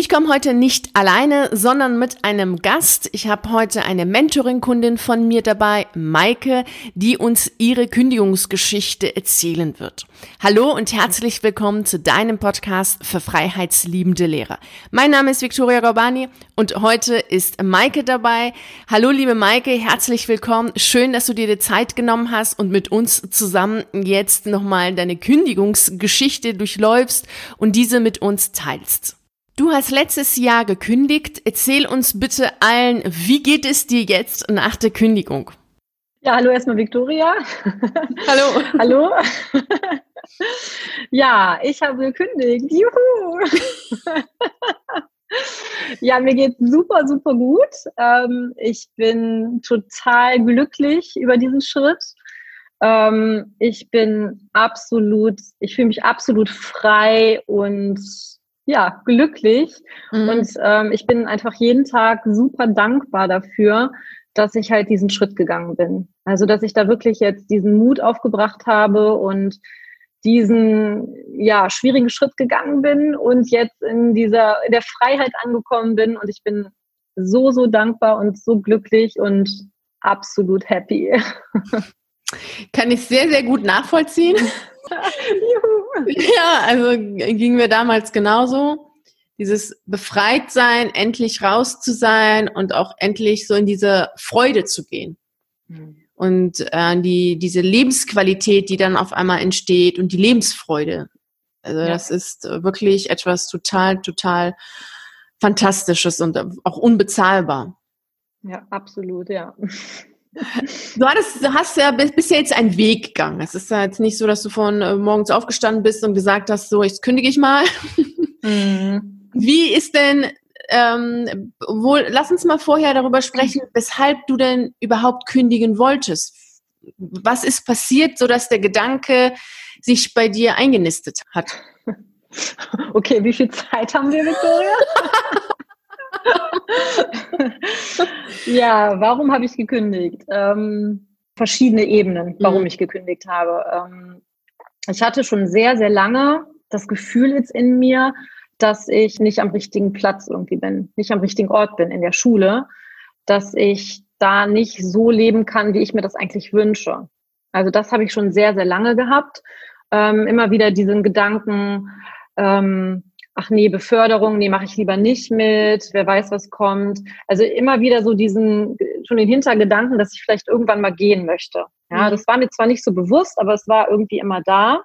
Ich komme heute nicht alleine, sondern mit einem Gast. Ich habe heute eine Mentoring-Kundin von mir dabei, Maike, die uns ihre Kündigungsgeschichte erzählen wird. Hallo und herzlich willkommen zu deinem Podcast für freiheitsliebende Lehrer. Mein Name ist Viktoria Gorbani und heute ist Maike dabei. Hallo liebe Maike, herzlich willkommen. Schön, dass du dir die Zeit genommen hast und mit uns zusammen jetzt nochmal deine Kündigungsgeschichte durchläufst und diese mit uns teilst. Du hast letztes Jahr gekündigt. Erzähl uns bitte allen, wie geht es dir jetzt nach der Kündigung? Ja, hallo erstmal Viktoria. Hallo. hallo. ja, ich habe gekündigt. Juhu. ja, mir geht super, super gut. Ähm, ich bin total glücklich über diesen Schritt. Ähm, ich bin absolut, ich fühle mich absolut frei und ja, glücklich. Mhm. Und ähm, ich bin einfach jeden Tag super dankbar dafür, dass ich halt diesen Schritt gegangen bin. Also, dass ich da wirklich jetzt diesen Mut aufgebracht habe und diesen ja schwierigen Schritt gegangen bin und jetzt in dieser in der Freiheit angekommen bin und ich bin so so dankbar und so glücklich und absolut happy. Kann ich sehr sehr gut nachvollziehen. ja, also ging mir damals genauso. Dieses Befreitsein, endlich raus zu sein und auch endlich so in diese Freude zu gehen. Mhm. Und äh, die, diese Lebensqualität, die dann auf einmal entsteht und die Lebensfreude. Also ja. das ist wirklich etwas total, total Fantastisches und auch unbezahlbar. Ja, absolut, ja. Du, hattest, du hast ja bis jetzt einen Weg gegangen. Es ist ja jetzt nicht so, dass du von äh, morgens aufgestanden bist und gesagt hast, so, jetzt kündige ich mal. Mhm. Wie ist denn, ähm, wohl, lass uns mal vorher darüber sprechen, weshalb du denn überhaupt kündigen wolltest. Was ist passiert, sodass der Gedanke sich bei dir eingenistet hat? Okay, wie viel Zeit haben wir, Victoria? ja, warum habe ich gekündigt? Ähm, verschiedene Ebenen, warum mhm. ich gekündigt habe. Ähm, ich hatte schon sehr, sehr lange das Gefühl jetzt in mir, dass ich nicht am richtigen Platz irgendwie bin, nicht am richtigen Ort bin in der Schule, dass ich da nicht so leben kann, wie ich mir das eigentlich wünsche. Also das habe ich schon sehr, sehr lange gehabt. Ähm, immer wieder diesen Gedanken, ähm, ach nee, Beförderung, nee, mache ich lieber nicht mit, wer weiß, was kommt. Also immer wieder so diesen, schon den Hintergedanken, dass ich vielleicht irgendwann mal gehen möchte. Ja, mhm. das war mir zwar nicht so bewusst, aber es war irgendwie immer da.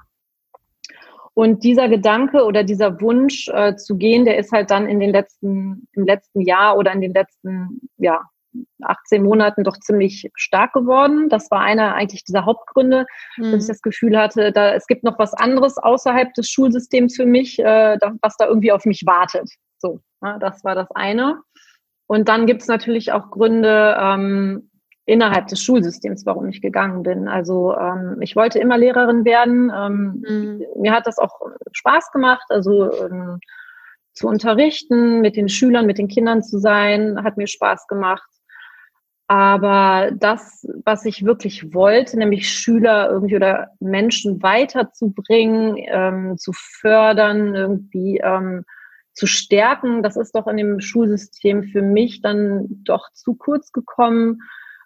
Und dieser Gedanke oder dieser Wunsch äh, zu gehen, der ist halt dann in den letzten, im letzten Jahr oder in den letzten, ja, 18 Monaten doch ziemlich stark geworden. Das war einer eigentlich dieser Hauptgründe, mhm. dass ich das Gefühl hatte, da, es gibt noch was anderes außerhalb des Schulsystems für mich, äh, da, was da irgendwie auf mich wartet. So, ja, das war das eine. Und dann gibt es natürlich auch Gründe ähm, innerhalb des Schulsystems, warum ich gegangen bin. Also ähm, ich wollte immer Lehrerin werden. Ähm, mhm. Mir hat das auch Spaß gemacht. Also ähm, zu unterrichten, mit den Schülern, mit den Kindern zu sein, hat mir Spaß gemacht. Aber das, was ich wirklich wollte, nämlich Schüler irgendwie oder Menschen weiterzubringen, ähm, zu fördern, irgendwie ähm, zu stärken, das ist doch in dem Schulsystem für mich dann doch zu kurz gekommen.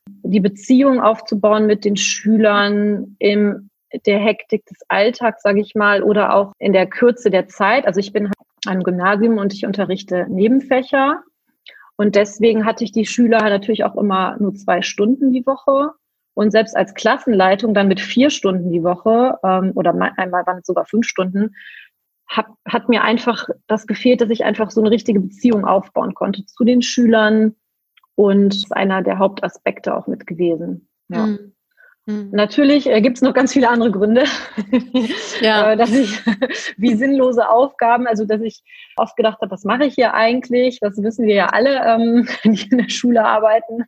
Die Beziehung aufzubauen mit den Schülern im der Hektik des Alltags, sage ich mal, oder auch in der Kürze der Zeit. Also ich bin einem Gymnasium und ich unterrichte Nebenfächer und deswegen hatte ich die Schüler natürlich auch immer nur zwei Stunden die Woche. Und selbst als Klassenleitung dann mit vier Stunden die Woche ähm, oder einmal waren es sogar fünf Stunden, hat, hat mir einfach das gefehlt, dass ich einfach so eine richtige Beziehung aufbauen konnte zu den Schülern. Und das ist einer der Hauptaspekte auch mit gewesen. Ja. Mhm. Mhm. Natürlich äh, gibt es noch ganz viele andere Gründe, ja. äh, dass ich wie sinnlose Aufgaben, also dass ich oft gedacht habe, was mache ich hier eigentlich? Das wissen wir ja alle, ähm, die in der Schule arbeiten.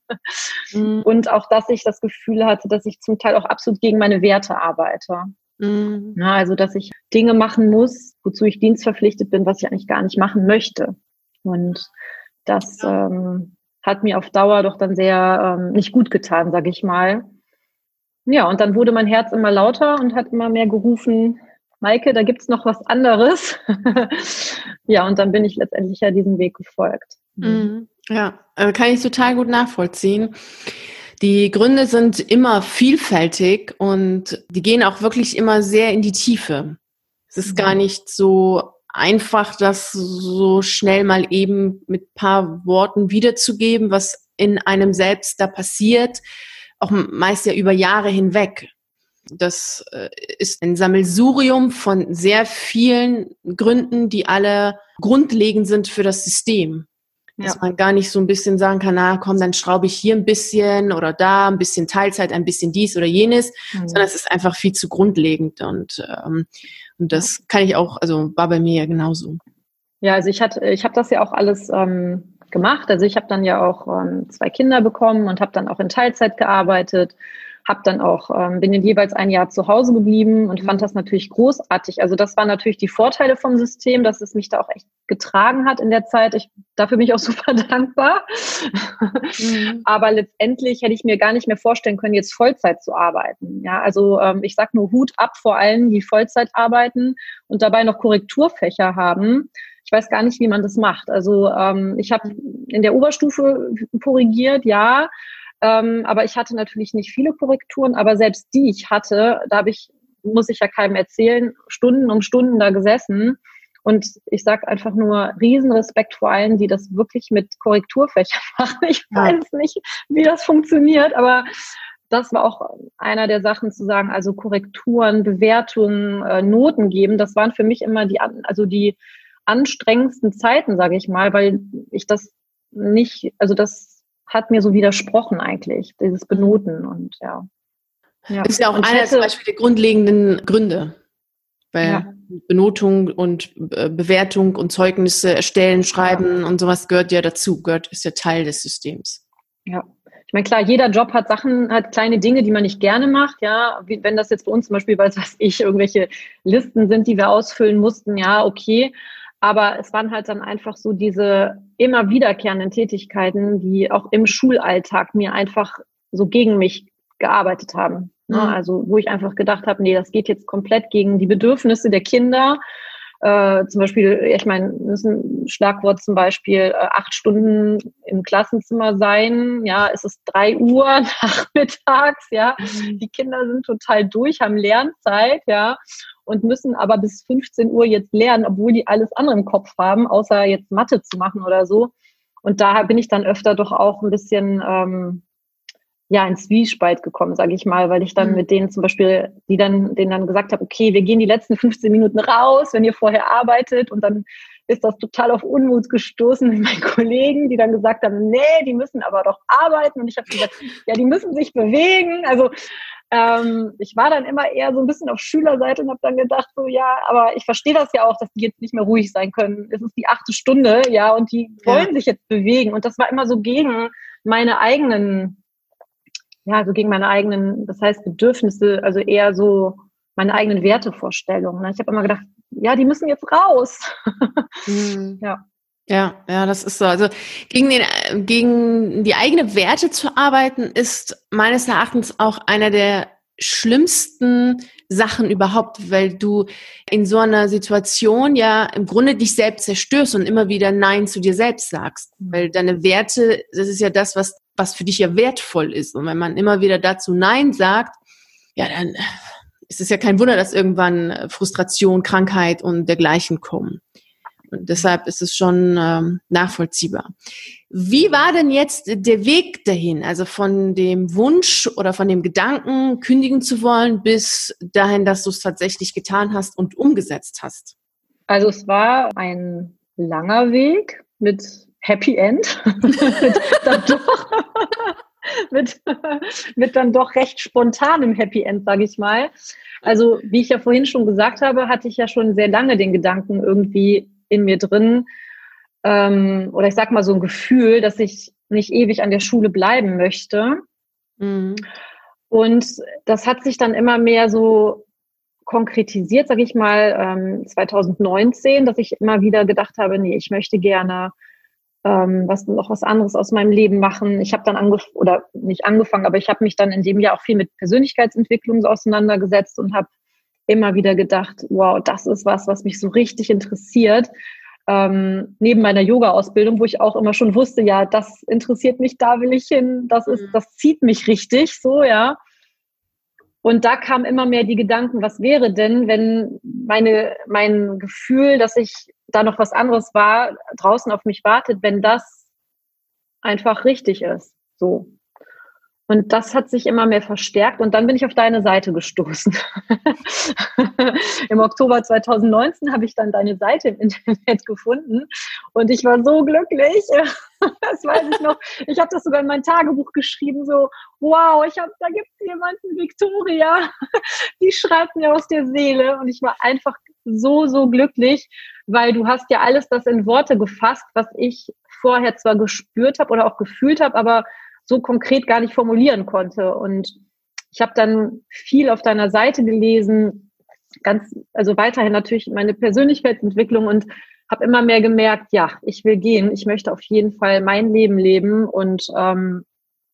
Mhm. Und auch, dass ich das Gefühl hatte, dass ich zum Teil auch absolut gegen meine Werte arbeite. Mhm. Ja, also dass ich Dinge machen muss, wozu ich dienstverpflichtet bin, was ich eigentlich gar nicht machen möchte. Und das ähm, hat mir auf Dauer doch dann sehr ähm, nicht gut getan, sage ich mal. Ja, und dann wurde mein Herz immer lauter und hat immer mehr gerufen, Maike, da gibt's noch was anderes. ja, und dann bin ich letztendlich ja diesem Weg gefolgt. Mhm. Ja, äh, kann ich total gut nachvollziehen. Die Gründe sind immer vielfältig und die gehen auch wirklich immer sehr in die Tiefe. Es ist gar mhm. nicht so einfach, das so schnell mal eben mit paar Worten wiederzugeben, was in einem selbst da passiert, auch meist ja über Jahre hinweg. Das äh, ist ein Sammelsurium von sehr vielen Gründen, die alle grundlegend sind für das System. Dass ja. man gar nicht so ein bisschen sagen kann, na komm, dann schraube ich hier ein bisschen oder da ein bisschen Teilzeit, ein bisschen dies oder jenes, mhm. sondern es ist einfach viel zu grundlegend und, ähm, und das kann ich auch, also war bei mir ja genauso. Ja, also ich hatte, ich habe das ja auch alles ähm, gemacht. Also ich habe dann ja auch ähm, zwei Kinder bekommen und habe dann auch in Teilzeit gearbeitet habe dann auch, ähm, bin dann jeweils ein Jahr zu Hause geblieben und fand das natürlich großartig. Also das waren natürlich die Vorteile vom System, dass es mich da auch echt getragen hat in der Zeit. Ich, dafür bin ich auch super dankbar. Mhm. Aber letztendlich hätte ich mir gar nicht mehr vorstellen können, jetzt Vollzeit zu arbeiten. Ja, also ähm, ich sag nur Hut ab vor allen, die Vollzeit arbeiten und dabei noch Korrekturfächer haben. Ich weiß gar nicht, wie man das macht. Also ähm, ich habe in der Oberstufe korrigiert, ja, ähm, aber ich hatte natürlich nicht viele Korrekturen, aber selbst die ich hatte, da habe ich, muss ich ja keinem erzählen, Stunden um Stunden da gesessen. Und ich sage einfach nur Riesenrespekt vor allen, die das wirklich mit Korrekturfächern machen. Ich weiß nicht, wie das funktioniert, aber das war auch einer der Sachen zu sagen, also Korrekturen, Bewertungen, äh, Noten geben, das waren für mich immer die, also die anstrengendsten Zeiten, sage ich mal, weil ich das nicht, also das hat mir so widersprochen eigentlich, dieses Benoten und ja. ja. Ist ja auch und einer hätte, zum Beispiel der grundlegenden Gründe. Weil ja. Benotung und äh, Bewertung und Zeugnisse erstellen, schreiben ja. und sowas gehört ja dazu, gehört, ist ja Teil des Systems. Ja. Ich meine, klar, jeder Job hat Sachen, hat kleine Dinge, die man nicht gerne macht, ja. Wie, wenn das jetzt für uns zum Beispiel, weil was ich, irgendwelche Listen sind, die wir ausfüllen mussten, ja, okay. Aber es waren halt dann einfach so diese immer wiederkehrenden Tätigkeiten, die auch im Schulalltag mir einfach so gegen mich gearbeitet haben. Ne? Mhm. Also wo ich einfach gedacht habe, nee, das geht jetzt komplett gegen die Bedürfnisse der Kinder. Äh, zum Beispiel, ich meine, ist ein Schlagwort zum Beispiel, äh, acht Stunden im Klassenzimmer sein, ja, es ist drei Uhr nachmittags, ja, mhm. die Kinder sind total durch, haben Lernzeit, ja, und müssen aber bis 15 Uhr jetzt lernen, obwohl die alles andere im Kopf haben, außer jetzt Mathe zu machen oder so. Und da bin ich dann öfter doch auch ein bisschen ähm, ja ins Zwiespalt gekommen, sage ich mal, weil ich dann mhm. mit denen zum Beispiel, die dann denen dann gesagt habe, okay, wir gehen die letzten 15 Minuten raus, wenn ihr vorher arbeitet und dann ist das total auf Unmut gestoßen mit meinen Kollegen, die dann gesagt haben, nee, die müssen aber doch arbeiten. Und ich habe gesagt, ja, die müssen sich bewegen. Also ähm, ich war dann immer eher so ein bisschen auf Schülerseite und habe dann gedacht, so ja, aber ich verstehe das ja auch, dass die jetzt nicht mehr ruhig sein können. Es ist die achte Stunde, ja, und die wollen ja. sich jetzt bewegen. Und das war immer so gegen meine eigenen, ja, so gegen meine eigenen, das heißt Bedürfnisse, also eher so meine eigenen Wertevorstellungen. Ne? Ich habe immer gedacht, ja, die müssen jetzt raus. Mhm. Ja. Ja, ja, das ist so. Also gegen, den, gegen die eigene Werte zu arbeiten, ist meines Erachtens auch einer der schlimmsten Sachen überhaupt, weil du in so einer Situation ja im Grunde dich selbst zerstörst und immer wieder Nein zu dir selbst sagst. Weil deine Werte, das ist ja das, was, was für dich ja wertvoll ist. Und wenn man immer wieder dazu Nein sagt, ja, dann ist es ja kein Wunder, dass irgendwann Frustration, Krankheit und dergleichen kommen. Und deshalb ist es schon ähm, nachvollziehbar. Wie war denn jetzt der Weg dahin? Also von dem Wunsch oder von dem Gedanken, kündigen zu wollen, bis dahin, dass du es tatsächlich getan hast und umgesetzt hast? Also es war ein langer Weg mit Happy End. mit, dann doch, mit, dann doch recht spontanem Happy End, sage ich mal. Also wie ich ja vorhin schon gesagt habe, hatte ich ja schon sehr lange den Gedanken, irgendwie in mir drin, ähm, oder ich sag mal so ein Gefühl, dass ich nicht ewig an der Schule bleiben möchte. Mhm. Und das hat sich dann immer mehr so konkretisiert, sage ich mal, ähm, 2019, dass ich immer wieder gedacht habe, nee, ich möchte gerne ähm, was noch was anderes aus meinem Leben machen. Ich habe dann angefangen oder nicht angefangen, aber ich habe mich dann in dem Jahr auch viel mit Persönlichkeitsentwicklung so auseinandergesetzt und habe immer wieder gedacht, wow, das ist was, was mich so richtig interessiert. Ähm, neben meiner Yoga-Ausbildung, wo ich auch immer schon wusste, ja, das interessiert mich, da will ich hin, das ist, mhm. das zieht mich richtig, so, ja. Und da kamen immer mehr die Gedanken, was wäre denn, wenn meine, mein Gefühl, dass ich da noch was anderes war, draußen auf mich wartet, wenn das einfach richtig ist. So. Und das hat sich immer mehr verstärkt und dann bin ich auf deine Seite gestoßen. Im Oktober 2019 habe ich dann deine Seite im Internet gefunden und ich war so glücklich. das weiß ich noch. Ich habe das sogar in mein Tagebuch geschrieben, so, wow, ich hab, da gibt es jemanden, Victoria, die schreibt mir aus der Seele und ich war einfach so, so glücklich, weil du hast ja alles das in Worte gefasst, was ich vorher zwar gespürt habe oder auch gefühlt habe, aber so konkret gar nicht formulieren konnte. Und ich habe dann viel auf deiner Seite gelesen, ganz, also weiterhin natürlich meine Persönlichkeitsentwicklung und habe immer mehr gemerkt, ja, ich will gehen, ich möchte auf jeden Fall mein Leben leben und ähm,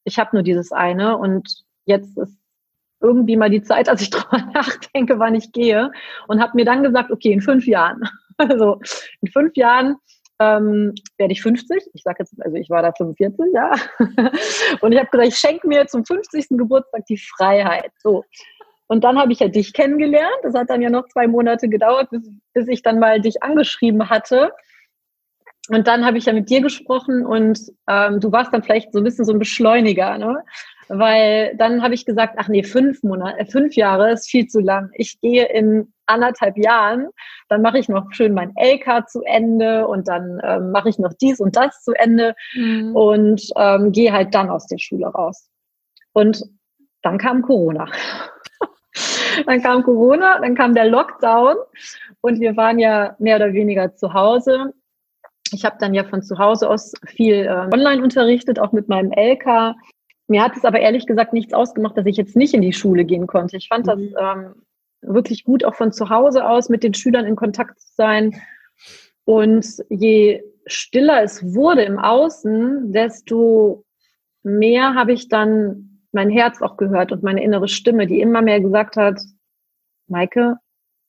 ich habe nur dieses eine und jetzt ist irgendwie mal die Zeit, als ich drüber nachdenke, wann ich gehe und habe mir dann gesagt, okay, in fünf Jahren, also in fünf Jahren ähm, werde ich 50. Ich sage jetzt, also ich war da 45, ja. Und ich habe gesagt, ich schenke mir zum 50. Geburtstag die Freiheit. So. Und dann habe ich ja dich kennengelernt. Das hat dann ja noch zwei Monate gedauert, bis, bis ich dann mal dich angeschrieben hatte. Und dann habe ich ja mit dir gesprochen und ähm, du warst dann vielleicht so ein bisschen so ein Beschleuniger, ne? Weil dann habe ich gesagt, ach nee, fünf Monate, äh, fünf Jahre ist viel zu lang. Ich gehe in anderthalb Jahren, dann mache ich noch schön mein LK zu Ende und dann ähm, mache ich noch dies und das zu Ende mhm. und ähm, gehe halt dann aus der Schule raus. Und dann kam Corona. dann kam Corona, dann kam der Lockdown und wir waren ja mehr oder weniger zu Hause. Ich habe dann ja von zu Hause aus viel äh, online unterrichtet, auch mit meinem LK. Mir hat es aber ehrlich gesagt nichts ausgemacht, dass ich jetzt nicht in die Schule gehen konnte. Ich fand mhm. das ähm, wirklich gut, auch von zu Hause aus mit den Schülern in Kontakt zu sein. Und je stiller es wurde im Außen, desto mehr habe ich dann mein Herz auch gehört und meine innere Stimme, die immer mehr gesagt hat, Maike,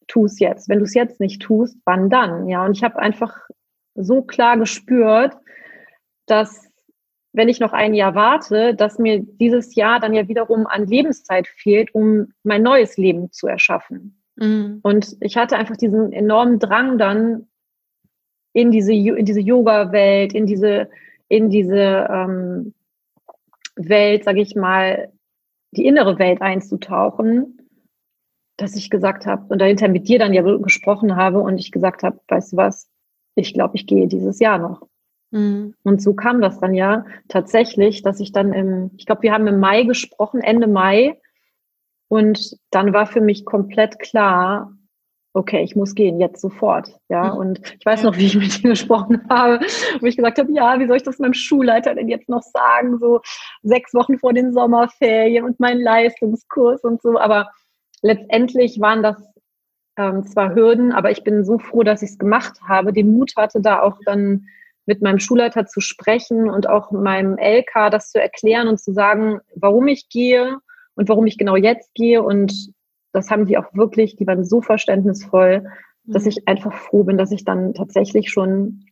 tu es jetzt. Wenn du es jetzt nicht tust, wann dann? Ja, und ich habe einfach so klar gespürt, dass wenn ich noch ein Jahr warte, dass mir dieses Jahr dann ja wiederum an Lebenszeit fehlt, um mein neues Leben zu erschaffen. Mhm. Und ich hatte einfach diesen enormen Drang dann in diese, in diese Yoga-Welt, in diese, in diese ähm, Welt, sage ich mal, die innere Welt einzutauchen, dass ich gesagt habe und dahinter mit dir dann ja gesprochen habe und ich gesagt habe, weißt du was, ich glaube, ich gehe dieses Jahr noch. Mhm. Und so kam das dann ja tatsächlich, dass ich dann im, ich glaube, wir haben im Mai gesprochen, Ende Mai. Und dann war für mich komplett klar, okay, ich muss gehen, jetzt sofort. Ja, mhm. und ich weiß noch, wie ich mit dir gesprochen habe, wo ich gesagt habe, ja, wie soll ich das meinem Schulleiter denn jetzt noch sagen? So sechs Wochen vor den Sommerferien und mein Leistungskurs und so. Aber letztendlich waren das ähm, zwar Hürden, aber ich bin so froh, dass ich es gemacht habe, den Mut hatte, da auch dann mit meinem Schulleiter zu sprechen und auch meinem LK das zu erklären und zu sagen, warum ich gehe und warum ich genau jetzt gehe. Und das haben die auch wirklich, die waren so verständnisvoll, mhm. dass ich einfach froh bin, dass ich dann tatsächlich schon,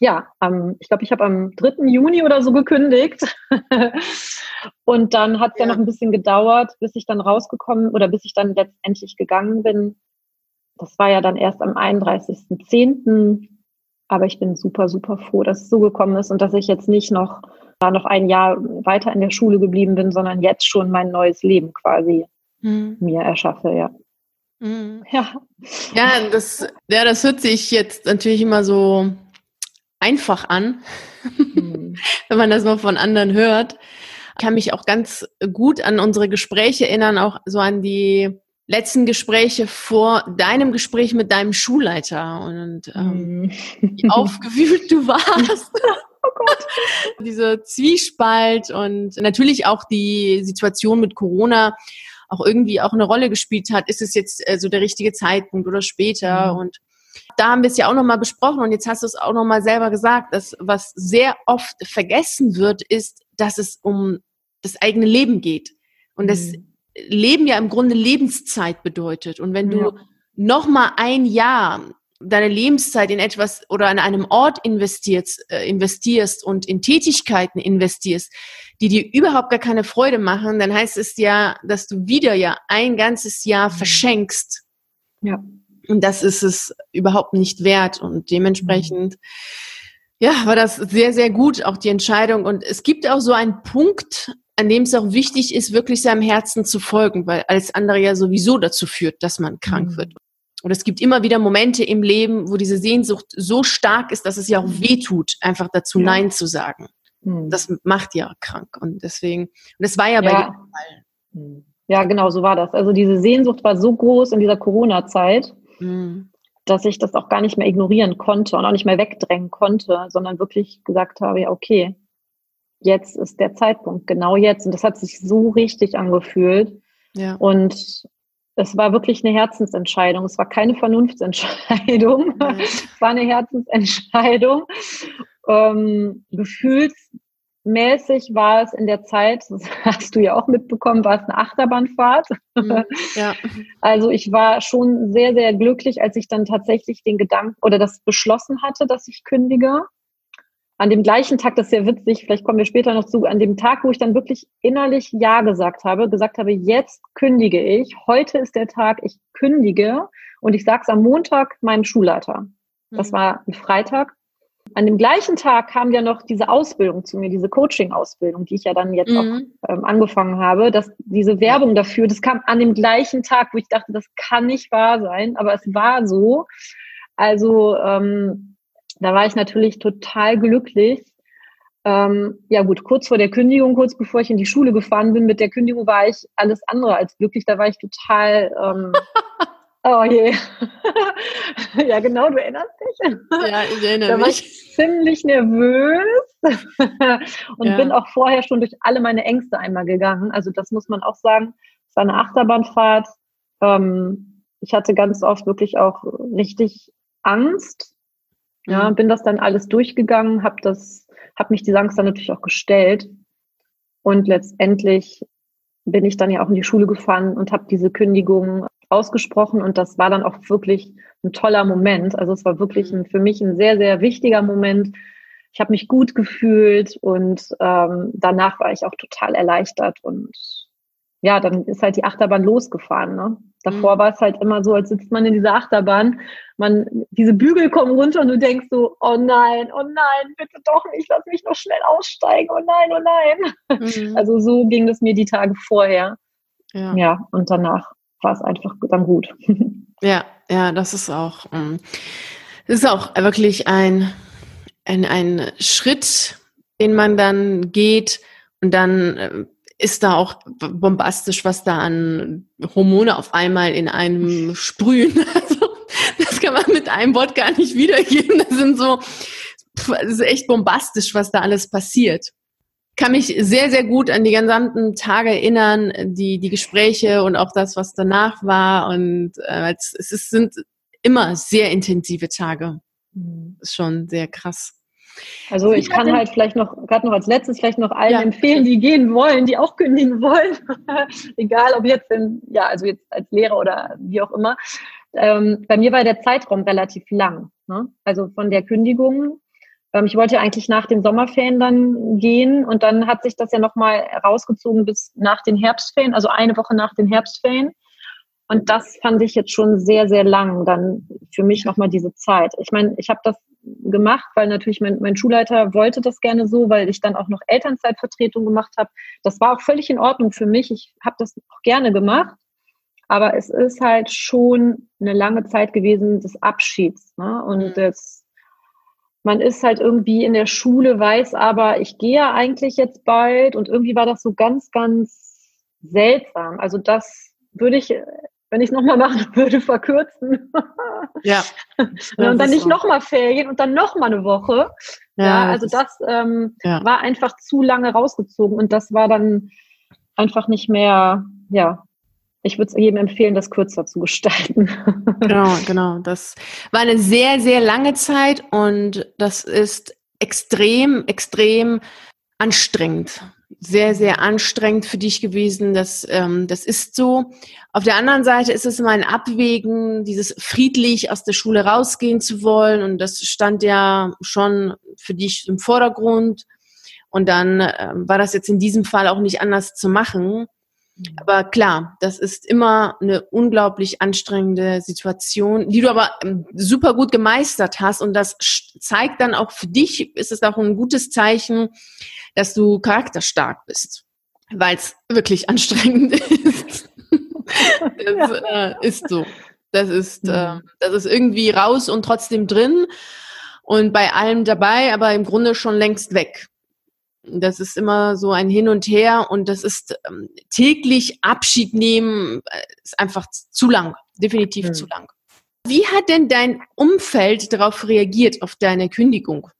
ja, ähm, ich glaube, ich habe am 3. Juni oder so gekündigt. und dann hat es ja. ja noch ein bisschen gedauert, bis ich dann rausgekommen oder bis ich dann letztendlich gegangen bin. Das war ja dann erst am 31.10. Aber ich bin super, super froh, dass es so gekommen ist und dass ich jetzt nicht noch, da noch ein Jahr weiter in der Schule geblieben bin, sondern jetzt schon mein neues Leben quasi mhm. mir erschaffe, ja. Mhm. Ja. Ja, das, ja, das hört sich jetzt natürlich immer so einfach an, mhm. wenn man das noch von anderen hört. Ich kann mich auch ganz gut an unsere Gespräche erinnern, auch so an die letzten Gespräche vor deinem Gespräch mit deinem Schulleiter und ähm, mhm. wie aufgewühlt du warst. oh Gott. Diese Zwiespalt und natürlich auch die Situation mit Corona auch irgendwie auch eine Rolle gespielt hat. Ist es jetzt äh, so der richtige Zeitpunkt oder später? Mhm. Und da haben wir es ja auch nochmal besprochen und jetzt hast du es auch nochmal selber gesagt, dass was sehr oft vergessen wird, ist, dass es um das eigene Leben geht. Und das mhm Leben ja im Grunde Lebenszeit bedeutet. Und wenn du ja. noch mal ein Jahr deine Lebenszeit in etwas oder an einem Ort investierst, äh, investierst und in Tätigkeiten investierst, die dir überhaupt gar keine Freude machen, dann heißt es ja, dass du wieder ja ein ganzes Jahr mhm. verschenkst. Ja. Und das ist es überhaupt nicht wert. Und dementsprechend, ja, war das sehr, sehr gut, auch die Entscheidung. Und es gibt auch so einen Punkt, an dem es auch wichtig ist, wirklich seinem Herzen zu folgen, weil alles andere ja sowieso dazu führt, dass man krank mhm. wird. Und es gibt immer wieder Momente im Leben, wo diese Sehnsucht so stark ist, dass es ja auch weh tut, einfach dazu ja. Nein zu sagen. Mhm. Das macht ja krank. Und deswegen, und das war ja bei ja. dem Fall. Hm. Ja, genau, so war das. Also diese Sehnsucht war so groß in dieser Corona-Zeit, mhm. dass ich das auch gar nicht mehr ignorieren konnte und auch nicht mehr wegdrängen konnte, sondern wirklich gesagt habe, ja, okay, jetzt ist der Zeitpunkt, genau jetzt. Und das hat sich so richtig angefühlt. Ja. Und es war wirklich eine Herzensentscheidung. Es war keine Vernunftsentscheidung. es war eine Herzensentscheidung. Ähm, gefühlsmäßig war es in der Zeit, das hast du ja auch mitbekommen, war es eine Achterbahnfahrt. Mhm, ja. Also ich war schon sehr, sehr glücklich, als ich dann tatsächlich den Gedanken oder das beschlossen hatte, dass ich kündige an dem gleichen Tag, das ist ja witzig, vielleicht kommen wir später noch zu, an dem Tag, wo ich dann wirklich innerlich Ja gesagt habe, gesagt habe, jetzt kündige ich, heute ist der Tag, ich kündige und ich sage es am Montag meinem Schulleiter. Das mhm. war ein Freitag. An dem gleichen Tag kam ja noch diese Ausbildung zu mir, diese Coaching-Ausbildung, die ich ja dann jetzt mhm. auch ähm, angefangen habe. Dass diese Werbung dafür, das kam an dem gleichen Tag, wo ich dachte, das kann nicht wahr sein, aber es war so. Also ähm, da war ich natürlich total glücklich. Ähm, ja gut, kurz vor der Kündigung, kurz bevor ich in die Schule gefahren bin, mit der Kündigung war ich alles andere als glücklich. Da war ich total, ähm, oh je. ja genau, du erinnerst dich? Ja, ich erinnere mich. Da war ich ziemlich nervös und ja. bin auch vorher schon durch alle meine Ängste einmal gegangen. Also das muss man auch sagen. Es war eine Achterbahnfahrt. Ähm, ich hatte ganz oft wirklich auch richtig Angst ja, mhm. bin das dann alles durchgegangen, habe das, habe mich die Angst dann natürlich auch gestellt und letztendlich bin ich dann ja auch in die Schule gefahren und habe diese Kündigung ausgesprochen und das war dann auch wirklich ein toller Moment. Also es war wirklich ein, für mich ein sehr, sehr wichtiger Moment. Ich habe mich gut gefühlt und ähm, danach war ich auch total erleichtert und ja, dann ist halt die Achterbahn losgefahren. Ne? Davor mhm. war es halt immer so, als sitzt man in dieser Achterbahn, man, diese Bügel kommen runter und du denkst so, oh nein, oh nein, bitte doch nicht, lass mich noch schnell aussteigen, oh nein, oh nein. Mhm. Also so ging es mir die Tage vorher. Ja, ja und danach war es einfach dann gut. Ja, ja, das ist auch, ähm, das ist auch wirklich ein, ein, ein Schritt, den man dann geht und dann äh, ist da auch bombastisch, was da an Hormone auf einmal in einem sprühen. Also, das kann man mit einem Wort gar nicht wiedergeben. Das sind so, das ist echt bombastisch, was da alles passiert. Kann mich sehr, sehr gut an die gesamten Tage erinnern, die, die Gespräche und auch das, was danach war. Und äh, es, es sind immer sehr intensive Tage. Mhm. Ist schon sehr krass. Also ich, kann halt vielleicht noch, gerade noch als letztes, vielleicht noch allen ja. empfehlen, die gehen wollen, die auch kündigen wollen. Egal ob jetzt, in, ja, also jetzt als Lehrer oder wie auch immer. Ähm, bei mir war der Zeitraum relativ lang. Ne? Also von der Kündigung. Ähm, ich wollte eigentlich nach den Sommerferien dann gehen und dann hat sich das ja nochmal rausgezogen bis nach den Herbstferien, also eine Woche nach den Herbstferien. Und das fand ich jetzt schon sehr, sehr lang, dann für mich nochmal diese Zeit. Ich meine, ich habe das gemacht, weil natürlich mein, mein Schulleiter wollte das gerne so, weil ich dann auch noch Elternzeitvertretung gemacht habe. Das war auch völlig in Ordnung für mich. Ich habe das auch gerne gemacht. Aber es ist halt schon eine lange Zeit gewesen des Abschieds. Ne? Und mhm. das, man ist halt irgendwie in der Schule, weiß aber, ich gehe ja eigentlich jetzt bald. Und irgendwie war das so ganz, ganz seltsam. Also das würde ich wenn ich es nochmal machen würde, verkürzen. ja. und dann nicht nochmal Ferien und dann nochmal eine Woche. Ja, ja also das, ähm, ja. war einfach zu lange rausgezogen und das war dann einfach nicht mehr, ja, ich würde es jedem empfehlen, das kürzer zu gestalten. genau, genau. Das war eine sehr, sehr lange Zeit und das ist extrem, extrem anstrengend sehr, sehr anstrengend für dich gewesen. Das, ähm, das ist so. Auf der anderen Seite ist es immer ein Abwägen, dieses friedlich aus der Schule rausgehen zu wollen. Und das stand ja schon für dich im Vordergrund. Und dann äh, war das jetzt in diesem Fall auch nicht anders zu machen. Mhm. Aber klar, das ist immer eine unglaublich anstrengende Situation, die du aber ähm, super gut gemeistert hast. Und das zeigt dann auch für dich, ist es auch ein gutes Zeichen, dass du charakterstark bist, weil es wirklich anstrengend ist. das äh, ist so. Das ist, äh, das ist irgendwie raus und trotzdem drin und bei allem dabei, aber im Grunde schon längst weg. Das ist immer so ein Hin und Her und das ist ähm, täglich Abschied nehmen, äh, ist einfach zu lang, definitiv mhm. zu lang. Wie hat denn dein Umfeld darauf reagiert, auf deine Kündigung?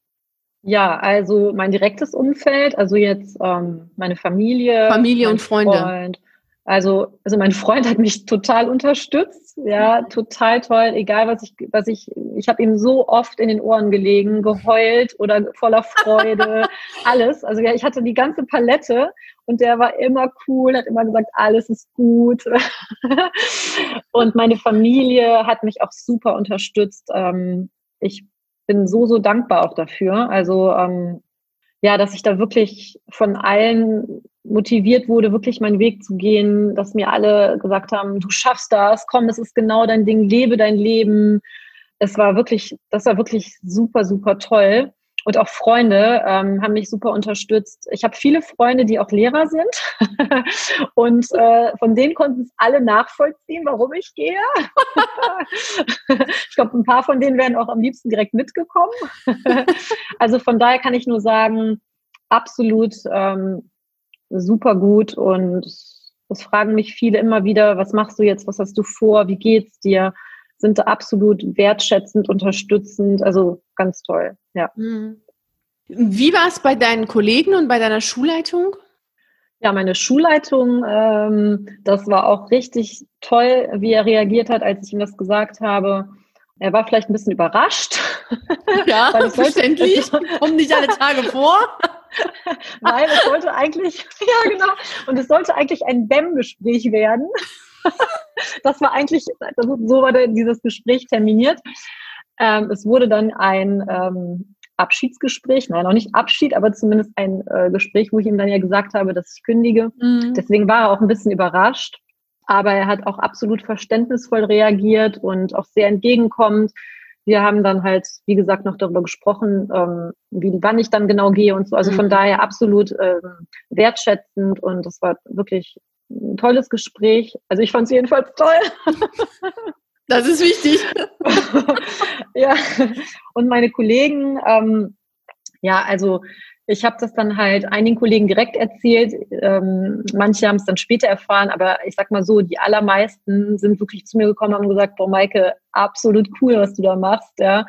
Ja, also mein direktes Umfeld, also jetzt ähm, meine Familie. Familie und Freunde. Freund, also, also mein Freund hat mich total unterstützt, ja, total toll, egal was ich, was ich, ich habe ihm so oft in den Ohren gelegen, geheult oder voller Freude, alles. Also ja, ich hatte die ganze Palette und der war immer cool, hat immer gesagt, alles ist gut. und meine Familie hat mich auch super unterstützt. Ähm, ich bin so, so dankbar auch dafür. Also ähm, ja, dass ich da wirklich von allen motiviert wurde, wirklich meinen Weg zu gehen, dass mir alle gesagt haben, du schaffst das, komm, das ist genau dein Ding, lebe dein Leben. Es war wirklich, das war wirklich super, super toll. Und auch Freunde ähm, haben mich super unterstützt. Ich habe viele Freunde, die auch Lehrer sind. und äh, von denen konnten es alle nachvollziehen, warum ich gehe. ich glaube, ein paar von denen wären auch am liebsten direkt mitgekommen. also von daher kann ich nur sagen, absolut ähm, super gut und es fragen mich viele immer wieder, was machst du jetzt, was hast du vor, wie geht's dir? Sind da absolut wertschätzend, unterstützend, also ganz toll, ja. Hm. Wie war es bei deinen Kollegen und bei deiner Schulleitung? Ja, meine Schulleitung, ähm, das war auch richtig toll, wie er reagiert hat, als ich ihm das gesagt habe. Er war vielleicht ein bisschen überrascht. Ja, verständlich. Kommen nicht alle Tage vor. Weil es sollte eigentlich, ja genau, und es sollte eigentlich ein BEM-Gespräch werden. das war eigentlich, so war dieses Gespräch terminiert. Ähm, es wurde dann ein ähm, Abschiedsgespräch, nein, noch nicht Abschied, aber zumindest ein äh, Gespräch, wo ich ihm dann ja gesagt habe, dass ich kündige. Mhm. Deswegen war er auch ein bisschen überrascht, aber er hat auch absolut verständnisvoll reagiert und auch sehr entgegenkommend. Wir haben dann halt, wie gesagt, noch darüber gesprochen, ähm, wie, wann ich dann genau gehe und so. Also von mhm. daher absolut ähm, wertschätzend und das war wirklich ein tolles Gespräch. Also ich fand es jedenfalls toll. Das ist wichtig. ja, und meine Kollegen, ähm, ja, also ich habe das dann halt einigen Kollegen direkt erzählt. Ähm, manche haben es dann später erfahren, aber ich sag mal so, die allermeisten sind wirklich zu mir gekommen und haben gesagt, boah, Maike, absolut cool, was du da machst. Ja.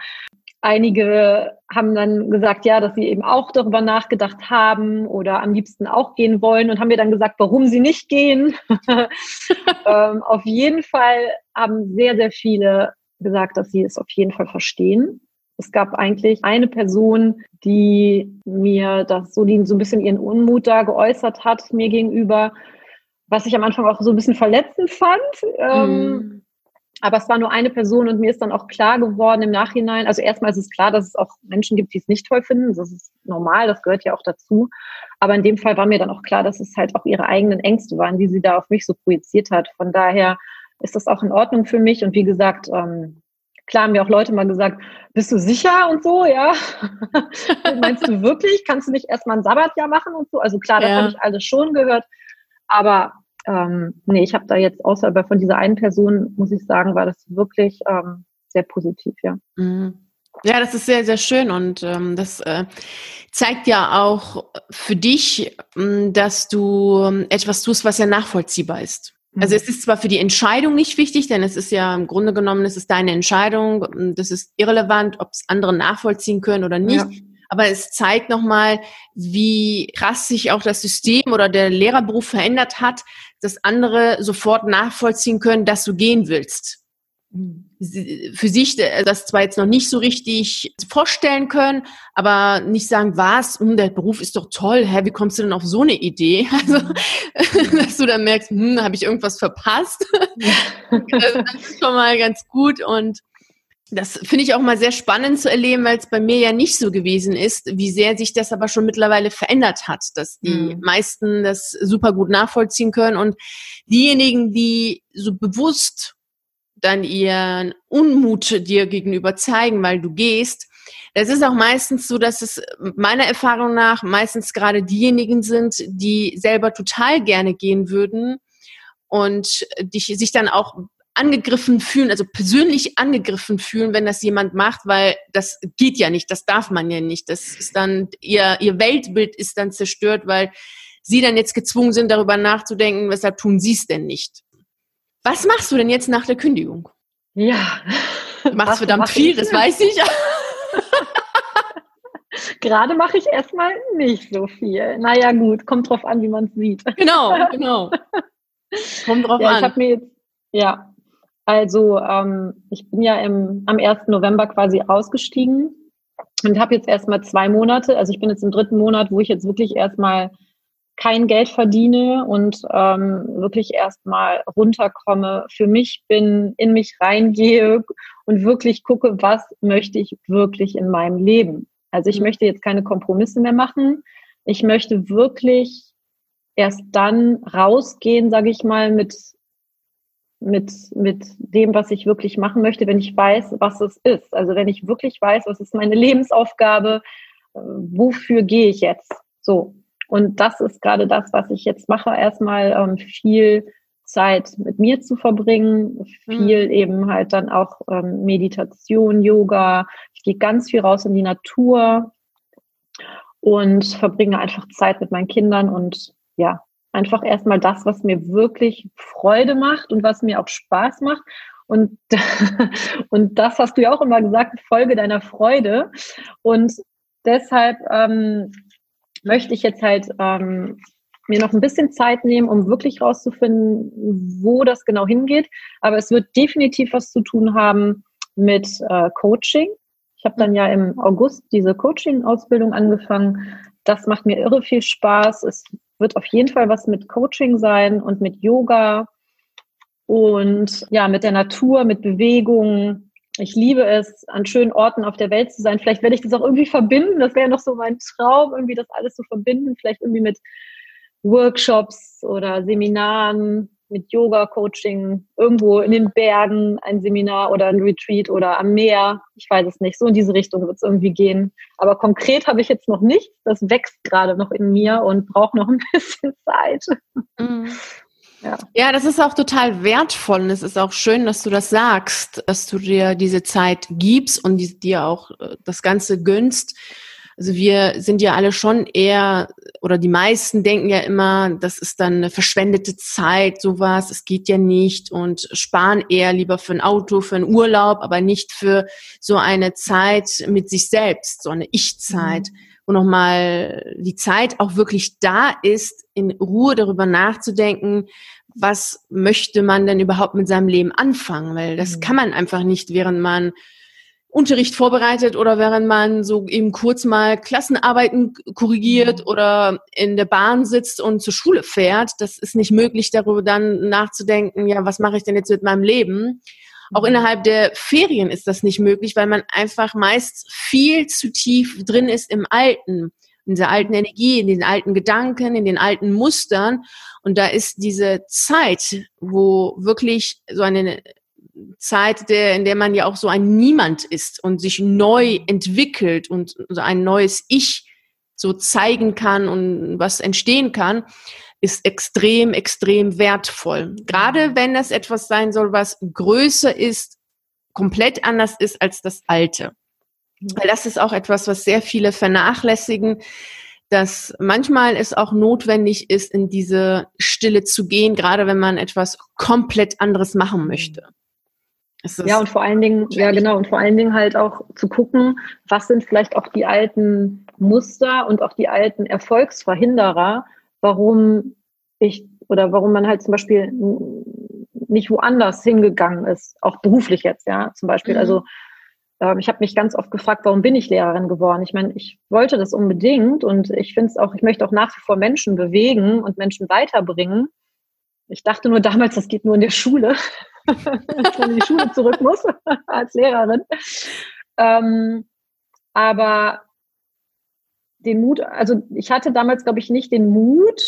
Einige haben dann gesagt, ja, dass sie eben auch darüber nachgedacht haben oder am liebsten auch gehen wollen und haben mir dann gesagt, warum sie nicht gehen. ähm, auf jeden Fall haben sehr, sehr viele gesagt, dass sie es auf jeden Fall verstehen es gab eigentlich eine Person, die mir das so, die so ein bisschen ihren Unmut da geäußert hat, mir gegenüber, was ich am Anfang auch so ein bisschen verletzend fand. Mm. aber es war nur eine Person und mir ist dann auch klar geworden im Nachhinein, also erstmal ist es klar, dass es auch Menschen gibt, die es nicht toll finden. Das ist normal, das gehört ja auch dazu. Aber in dem Fall war mir dann auch klar, dass es halt auch ihre eigenen Ängste waren, die sie da auf mich so projiziert hat. Von daher ist das auch in Ordnung für mich. Und wie gesagt, ähm, Klar haben mir auch Leute mal gesagt, bist du sicher und so, ja? Meinst du wirklich? Kannst du nicht erstmal ein Sabbatjahr machen und so? Also klar, das ja. habe ich alles schon gehört. Aber ähm, nee, ich habe da jetzt außer von dieser einen Person, muss ich sagen, war das wirklich ähm, sehr positiv, ja. Mhm. Ja, das ist sehr, sehr schön und ähm, das äh, zeigt ja auch für dich, ähm, dass du ähm, etwas tust, was ja nachvollziehbar ist. Also mhm. es ist zwar für die Entscheidung nicht wichtig, denn es ist ja im Grunde genommen, es ist deine Entscheidung, das ist irrelevant, ob es andere nachvollziehen können oder nicht. Ja. Aber es zeigt nochmal, wie krass sich auch das System oder der Lehrerberuf verändert hat, dass andere sofort nachvollziehen können, dass du gehen willst. Für sich äh, das zwar jetzt noch nicht so richtig vorstellen können, aber nicht sagen, was, hm, der Beruf ist doch toll, hä, wie kommst du denn auf so eine Idee? Also, dass du dann merkst, hm, habe ich irgendwas verpasst? das ist schon mal ganz gut und das finde ich auch mal sehr spannend zu erleben, weil es bei mir ja nicht so gewesen ist, wie sehr sich das aber schon mittlerweile verändert hat, dass die mhm. meisten das super gut nachvollziehen können und diejenigen, die so bewusst dann ihren Unmut dir gegenüber zeigen, weil du gehst. Das ist auch meistens so, dass es meiner Erfahrung nach meistens gerade diejenigen sind, die selber total gerne gehen würden und dich, sich dann auch angegriffen fühlen, also persönlich angegriffen fühlen, wenn das jemand macht, weil das geht ja nicht, das darf man ja nicht. Das ist dann, ihr, ihr Weltbild ist dann zerstört, weil sie dann jetzt gezwungen sind, darüber nachzudenken, weshalb tun sie es denn nicht. Was machst du denn jetzt nach der Kündigung? Ja. Du machst verdammt viel, das weiß ich. Gerade mache ich erstmal nicht so viel. Naja, gut, kommt drauf an, wie man es sieht. Genau, genau. Kommt drauf ja, an. Ich habe mir jetzt, ja, also ähm, ich bin ja im, am 1. November quasi ausgestiegen und habe jetzt erstmal zwei Monate, also ich bin jetzt im dritten Monat, wo ich jetzt wirklich erstmal kein Geld verdiene und ähm, wirklich erstmal runterkomme, für mich bin, in mich reingehe und wirklich gucke, was möchte ich wirklich in meinem Leben. Also ich mhm. möchte jetzt keine Kompromisse mehr machen. Ich möchte wirklich erst dann rausgehen, sage ich mal, mit mit, mit dem, was ich wirklich machen möchte, wenn ich weiß, was es ist. Also wenn ich wirklich weiß, was ist meine Lebensaufgabe, äh, wofür gehe ich jetzt? So. Und das ist gerade das, was ich jetzt mache, erstmal ähm, viel Zeit mit mir zu verbringen, viel mhm. eben halt dann auch ähm, Meditation, Yoga. Ich gehe ganz viel raus in die Natur und verbringe einfach Zeit mit meinen Kindern und ja, einfach erstmal das, was mir wirklich Freude macht und was mir auch Spaß macht. Und, und das hast du ja auch immer gesagt, Folge deiner Freude. Und deshalb ähm, möchte ich jetzt halt ähm, mir noch ein bisschen Zeit nehmen, um wirklich rauszufinden, wo das genau hingeht. Aber es wird definitiv was zu tun haben mit äh, Coaching. Ich habe dann ja im August diese Coaching-Ausbildung angefangen. Das macht mir irre viel Spaß. Es wird auf jeden Fall was mit Coaching sein und mit Yoga und ja, mit der Natur, mit Bewegung, ich liebe es, an schönen Orten auf der Welt zu sein. Vielleicht werde ich das auch irgendwie verbinden. Das wäre noch so mein Traum, irgendwie das alles zu verbinden. Vielleicht irgendwie mit Workshops oder Seminaren, mit Yoga, Coaching, irgendwo in den Bergen ein Seminar oder ein Retreat oder am Meer. Ich weiß es nicht. So in diese Richtung wird es irgendwie gehen. Aber konkret habe ich jetzt noch nichts. Das wächst gerade noch in mir und braucht noch ein bisschen Zeit. Mhm. Ja. ja, das ist auch total wertvoll und es ist auch schön, dass du das sagst, dass du dir diese Zeit gibst und dir auch äh, das Ganze gönnst. Also wir sind ja alle schon eher, oder die meisten denken ja immer, das ist dann eine verschwendete Zeit, sowas, es geht ja nicht und sparen eher lieber für ein Auto, für einen Urlaub, aber nicht für so eine Zeit mit sich selbst, so eine Ich-Zeit. Mhm wo nochmal die Zeit auch wirklich da ist, in Ruhe darüber nachzudenken, was möchte man denn überhaupt mit seinem Leben anfangen? Weil das mhm. kann man einfach nicht, während man Unterricht vorbereitet oder während man so eben kurz mal Klassenarbeiten korrigiert mhm. oder in der Bahn sitzt und zur Schule fährt. Das ist nicht möglich, darüber dann nachzudenken, ja, was mache ich denn jetzt mit meinem Leben? Auch innerhalb der Ferien ist das nicht möglich, weil man einfach meist viel zu tief drin ist im Alten, in dieser alten Energie, in den alten Gedanken, in den alten Mustern. Und da ist diese Zeit, wo wirklich so eine Zeit, der, in der man ja auch so ein Niemand ist und sich neu entwickelt und so ein neues Ich so zeigen kann und was entstehen kann, ist extrem, extrem wertvoll. Gerade wenn das etwas sein soll, was größer ist, komplett anders ist als das Alte. Weil das ist auch etwas, was sehr viele vernachlässigen, dass manchmal es auch notwendig ist, in diese Stille zu gehen, gerade wenn man etwas komplett anderes machen möchte. Ja, und vor allen Dingen, ja genau, und vor allen Dingen halt auch zu gucken, was sind vielleicht auch die alten Muster und auch die alten Erfolgsverhinderer, warum ich oder warum man halt zum Beispiel nicht woanders hingegangen ist, auch beruflich jetzt, ja, zum Beispiel. Mhm. Also ähm, ich habe mich ganz oft gefragt, warum bin ich Lehrerin geworden? Ich meine, ich wollte das unbedingt und ich finde es auch, ich möchte auch nach wie vor Menschen bewegen und Menschen weiterbringen. Ich dachte nur damals, das geht nur in der Schule, dass man in die Schule zurück muss als Lehrerin. Ähm, aber den Mut, also ich hatte damals, glaube ich, nicht den Mut,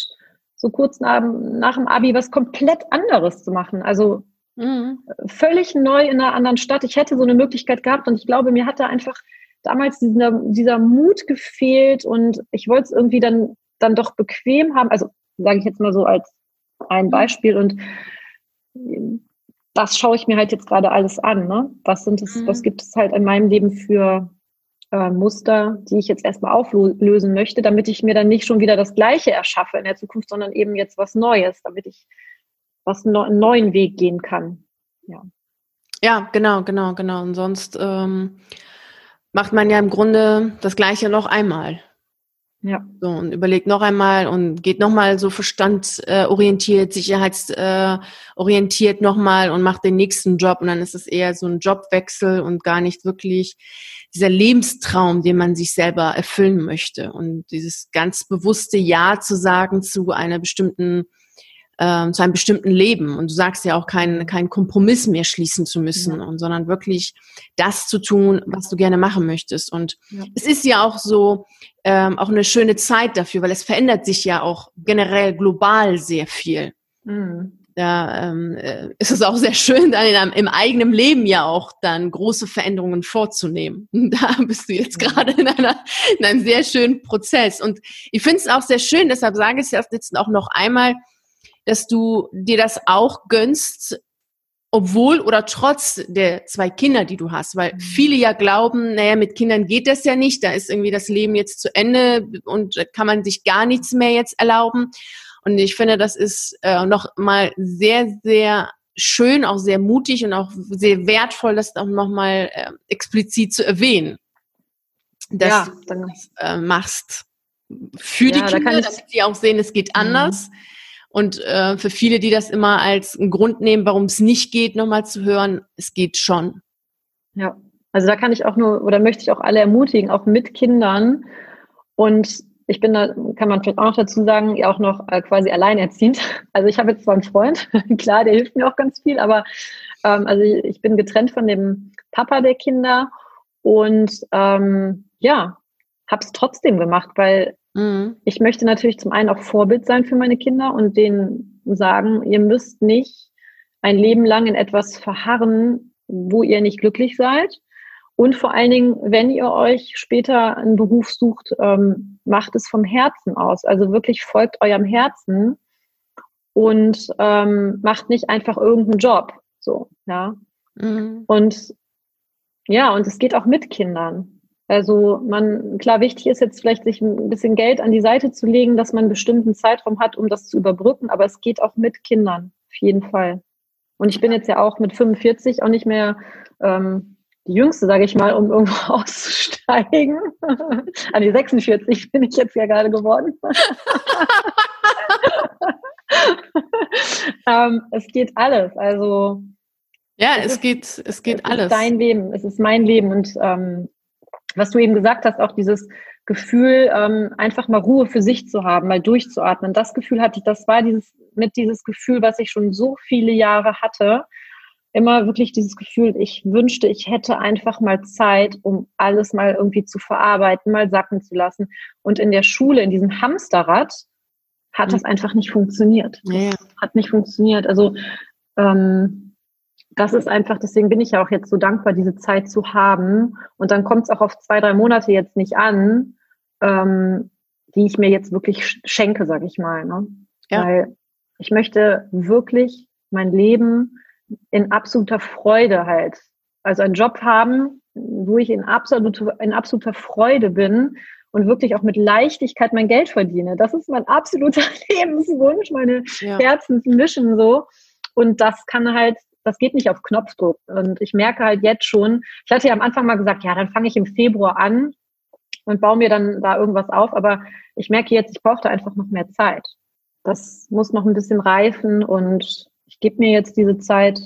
so kurz nach, nach dem Abi was komplett anderes zu machen. Also Mhm. Völlig neu in einer anderen Stadt. Ich hätte so eine Möglichkeit gehabt und ich glaube, mir hatte einfach damals dieser, dieser Mut gefehlt und ich wollte es irgendwie dann, dann doch bequem haben. Also sage ich jetzt mal so als ein Beispiel und das schaue ich mir halt jetzt gerade alles an. Ne? Was sind es, mhm. was gibt es halt in meinem Leben für äh, Muster, die ich jetzt erstmal auflösen möchte, damit ich mir dann nicht schon wieder das Gleiche erschaffe in der Zukunft, sondern eben jetzt was Neues, damit ich was einen neuen Weg gehen kann. Ja. Ja, genau, genau, genau. Und sonst ähm, macht man ja im Grunde das Gleiche noch einmal. Ja. So, und überlegt noch einmal und geht nochmal so verstandorientiert, äh, sicherheitsorientiert nochmal und macht den nächsten Job. Und dann ist es eher so ein Jobwechsel und gar nicht wirklich dieser Lebenstraum, den man sich selber erfüllen möchte. Und dieses ganz bewusste Ja zu sagen zu einer bestimmten ähm, zu einem bestimmten Leben. Und du sagst ja auch keinen keinen Kompromiss mehr schließen zu müssen, ja. und, sondern wirklich das zu tun, was du gerne machen möchtest. Und ja. es ist ja auch so, ähm, auch eine schöne Zeit dafür, weil es verändert sich ja auch generell global sehr viel. Mhm. Da ähm, äh, ist es auch sehr schön, dann in einem, im eigenen Leben ja auch dann große Veränderungen vorzunehmen. Da bist du jetzt gerade in, einer, in einem sehr schönen Prozess. Und ich finde es auch sehr schön, deshalb sage ich es jetzt auch noch einmal, dass du dir das auch gönnst, obwohl oder trotz der zwei Kinder, die du hast, weil mhm. viele ja glauben, naja, mit Kindern geht das ja nicht, da ist irgendwie das Leben jetzt zu Ende und kann man sich gar nichts mehr jetzt erlauben. Und ich finde, das ist äh, noch mal sehr, sehr schön, auch sehr mutig und auch sehr wertvoll, das auch noch mal äh, explizit zu erwähnen, dass ja, du das äh, machst für ja, die Kinder, da damit sie auch sehen, es geht mhm. anders. Mhm und äh, für viele, die das immer als einen Grund nehmen, warum es nicht geht, nochmal zu hören, es geht schon. Ja, also da kann ich auch nur oder möchte ich auch alle ermutigen, auch mit Kindern. Und ich bin da, kann man vielleicht auch noch dazu sagen, ja auch noch äh, quasi alleinerziehend. Also ich habe jetzt zwar einen Freund, klar, der hilft mir auch ganz viel, aber ähm, also ich, ich bin getrennt von dem Papa der Kinder und ähm, ja, habe es trotzdem gemacht, weil Mhm. Ich möchte natürlich zum einen auch Vorbild sein für meine Kinder und denen sagen, ihr müsst nicht ein Leben lang in etwas verharren, wo ihr nicht glücklich seid. Und vor allen Dingen, wenn ihr euch später einen Beruf sucht, ähm, macht es vom Herzen aus. Also wirklich folgt eurem Herzen und ähm, macht nicht einfach irgendeinen Job. So, ja. Mhm. Und ja, und es geht auch mit Kindern. Also man, klar, wichtig ist jetzt vielleicht, sich ein bisschen Geld an die Seite zu legen, dass man einen bestimmten Zeitraum hat, um das zu überbrücken, aber es geht auch mit Kindern, auf jeden Fall. Und ich bin jetzt ja auch mit 45 auch nicht mehr ähm, die Jüngste, sage ich mal, um irgendwo auszusteigen. an die 46 bin ich jetzt ja gerade geworden. ähm, es geht alles. Also ja, es, es geht, es geht es alles. Es ist dein Leben, es ist mein Leben und ähm, was du eben gesagt hast, auch dieses Gefühl, ähm, einfach mal Ruhe für sich zu haben, mal durchzuatmen. Das Gefühl hatte ich, das war dieses, mit dieses Gefühl, was ich schon so viele Jahre hatte. Immer wirklich dieses Gefühl, ich wünschte, ich hätte einfach mal Zeit, um alles mal irgendwie zu verarbeiten, mal sacken zu lassen. Und in der Schule, in diesem Hamsterrad, hat das einfach nicht funktioniert. Ja. Hat nicht funktioniert. Also ähm, das ist einfach, deswegen bin ich ja auch jetzt so dankbar, diese Zeit zu haben. Und dann kommt es auch auf zwei, drei Monate jetzt nicht an, ähm, die ich mir jetzt wirklich schenke, sag ich mal. Ne? Ja. Weil ich möchte wirklich mein Leben in absoluter Freude halt, also einen Job haben, wo ich in absoluter, in absoluter Freude bin und wirklich auch mit Leichtigkeit mein Geld verdiene. Das ist mein absoluter Lebenswunsch, meine ja. Herzensmission so. Und das kann halt das geht nicht auf Knopfdruck. Und ich merke halt jetzt schon, ich hatte ja am Anfang mal gesagt, ja, dann fange ich im Februar an und baue mir dann da irgendwas auf. Aber ich merke jetzt, ich brauche da einfach noch mehr Zeit. Das muss noch ein bisschen reifen und ich gebe mir jetzt diese Zeit.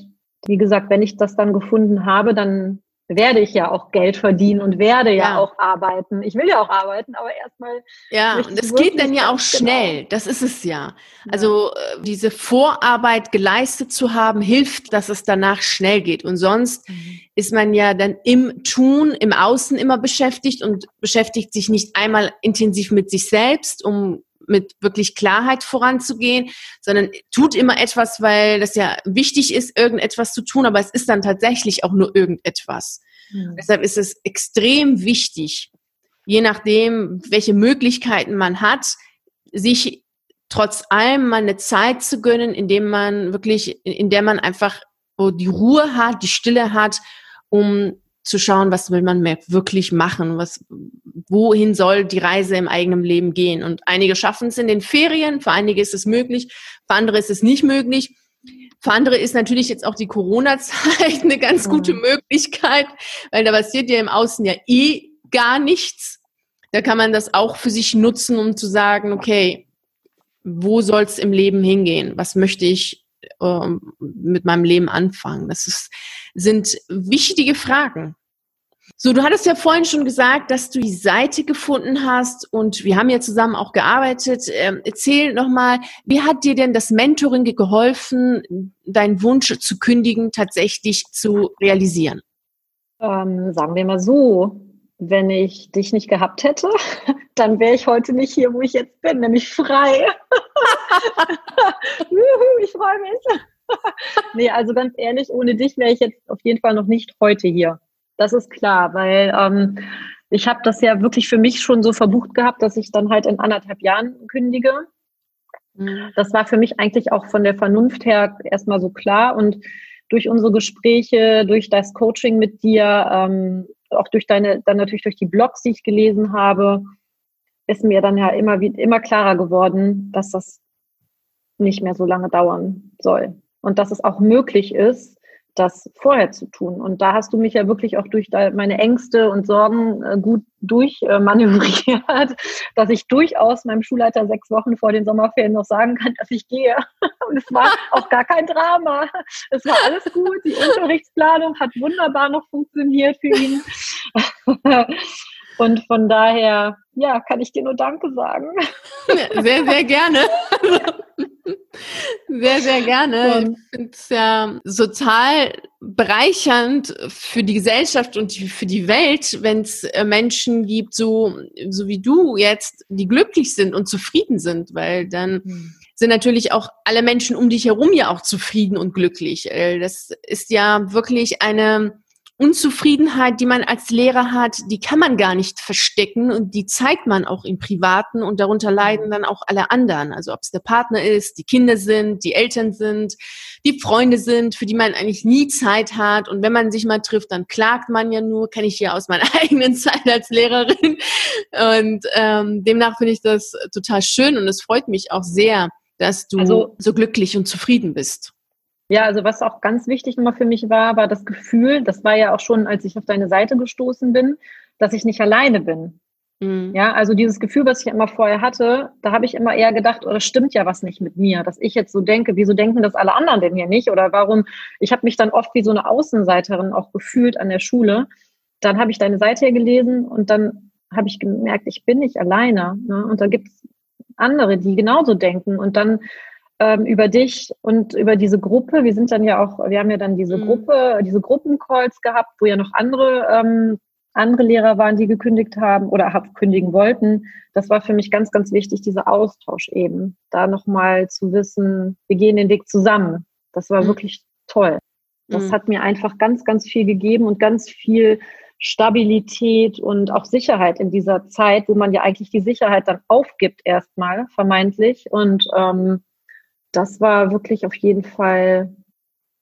Wie gesagt, wenn ich das dann gefunden habe, dann werde ich ja auch Geld verdienen und werde ja, ja auch arbeiten. Ich will ja auch arbeiten, aber erstmal. Ja, und das geht dann ja auch genau. schnell. Genau. Das ist es ja. Also äh, diese Vorarbeit geleistet zu haben, hilft, dass es danach schnell geht. Und sonst mhm. ist man ja dann im Tun, im Außen immer beschäftigt und beschäftigt sich nicht einmal intensiv mit sich selbst, um mit wirklich Klarheit voranzugehen, sondern tut immer etwas, weil das ja wichtig ist, irgendetwas zu tun, aber es ist dann tatsächlich auch nur irgendetwas. Mhm. Deshalb ist es extrem wichtig, je nachdem, welche Möglichkeiten man hat, sich trotz allem mal eine Zeit zu gönnen, indem man wirklich, in der man einfach die Ruhe hat, die Stille hat, um zu schauen, was will man mehr wirklich machen, was, wohin soll die Reise im eigenen Leben gehen. Und einige schaffen es in den Ferien, für einige ist es möglich, für andere ist es nicht möglich. Für andere ist natürlich jetzt auch die Corona-Zeit eine ganz gute mhm. Möglichkeit, weil da passiert ja im Außen ja eh gar nichts. Da kann man das auch für sich nutzen, um zu sagen, okay, wo soll es im Leben hingehen? Was möchte ich ähm, mit meinem Leben anfangen? Das ist, sind wichtige Fragen. So, du hattest ja vorhin schon gesagt, dass du die Seite gefunden hast und wir haben ja zusammen auch gearbeitet. Ähm, erzähl nochmal, wie hat dir denn das Mentoring geholfen, deinen Wunsch zu kündigen tatsächlich zu realisieren? Ähm, sagen wir mal so, wenn ich dich nicht gehabt hätte, dann wäre ich heute nicht hier, wo ich jetzt bin, nämlich frei. ich freue mich. nee, also ganz ehrlich, ohne dich wäre ich jetzt auf jeden Fall noch nicht heute hier. Das ist klar, weil ähm, ich habe das ja wirklich für mich schon so verbucht gehabt, dass ich dann halt in anderthalb Jahren kündige. Mhm. Das war für mich eigentlich auch von der Vernunft her erstmal so klar und durch unsere Gespräche, durch das Coaching mit dir, ähm, auch durch deine, dann natürlich durch die Blogs, die ich gelesen habe, ist mir dann ja immer, immer klarer geworden, dass das nicht mehr so lange dauern soll. Und dass es auch möglich ist, das vorher zu tun. Und da hast du mich ja wirklich auch durch meine Ängste und Sorgen äh, gut durchmanövriert, dass ich durchaus meinem Schulleiter sechs Wochen vor den Sommerferien noch sagen kann, dass ich gehe. Und es war auch gar kein Drama. Es war alles gut. Die Unterrichtsplanung hat wunderbar noch funktioniert für ihn. Und von daher, ja, kann ich dir nur Danke sagen. Sehr, sehr gerne. Sehr, sehr gerne. Ich finde es ja total bereichernd für die Gesellschaft und für die Welt, wenn es äh, Menschen gibt, so, so wie du jetzt, die glücklich sind und zufrieden sind, weil dann mhm. sind natürlich auch alle Menschen um dich herum ja auch zufrieden und glücklich. Äh, das ist ja wirklich eine Unzufriedenheit, die man als Lehrer hat, die kann man gar nicht verstecken und die zeigt man auch im Privaten und darunter leiden dann auch alle anderen. Also ob es der Partner ist, die Kinder sind, die Eltern sind, die Freunde sind, für die man eigentlich nie Zeit hat. Und wenn man sich mal trifft, dann klagt man ja nur, kenne ich ja aus meiner eigenen Zeit als Lehrerin. Und ähm, demnach finde ich das total schön und es freut mich auch sehr, dass du also, so glücklich und zufrieden bist. Ja, also was auch ganz wichtig nochmal für mich war, war das Gefühl, das war ja auch schon, als ich auf deine Seite gestoßen bin, dass ich nicht alleine bin. Mhm. Ja, also dieses Gefühl, was ich immer vorher hatte, da habe ich immer eher gedacht, oder oh, stimmt ja was nicht mit mir, dass ich jetzt so denke, wieso denken das alle anderen denn hier nicht? Oder warum, ich habe mich dann oft wie so eine Außenseiterin auch gefühlt an der Schule. Dann habe ich deine Seite hier gelesen und dann habe ich gemerkt, ich bin nicht alleine. Ne? Und da gibt es andere, die genauso denken. Und dann ähm, über dich und über diese Gruppe. Wir sind dann ja auch, wir haben ja dann diese mhm. Gruppe, diese Gruppencalls gehabt, wo ja noch andere, ähm, andere Lehrer waren, die gekündigt haben oder kündigen wollten. Das war für mich ganz, ganz wichtig, dieser Austausch eben. Da nochmal zu wissen, wir gehen den Weg zusammen. Das war mhm. wirklich toll. Das mhm. hat mir einfach ganz, ganz viel gegeben und ganz viel Stabilität und auch Sicherheit in dieser Zeit, wo man ja eigentlich die Sicherheit dann aufgibt erstmal, vermeintlich. Und ähm, das war wirklich auf jeden Fall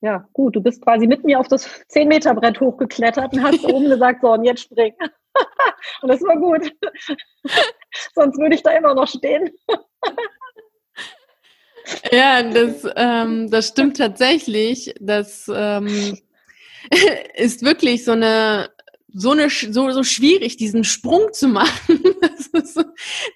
ja, gut. Du bist quasi mit mir auf das 10-Meter-Brett hochgeklettert und hast oben gesagt, so, und jetzt spring. und das war gut. Sonst würde ich da immer noch stehen. ja, das, ähm, das stimmt tatsächlich. Das ähm, ist wirklich so eine so eine so so schwierig diesen Sprung zu machen, dass es,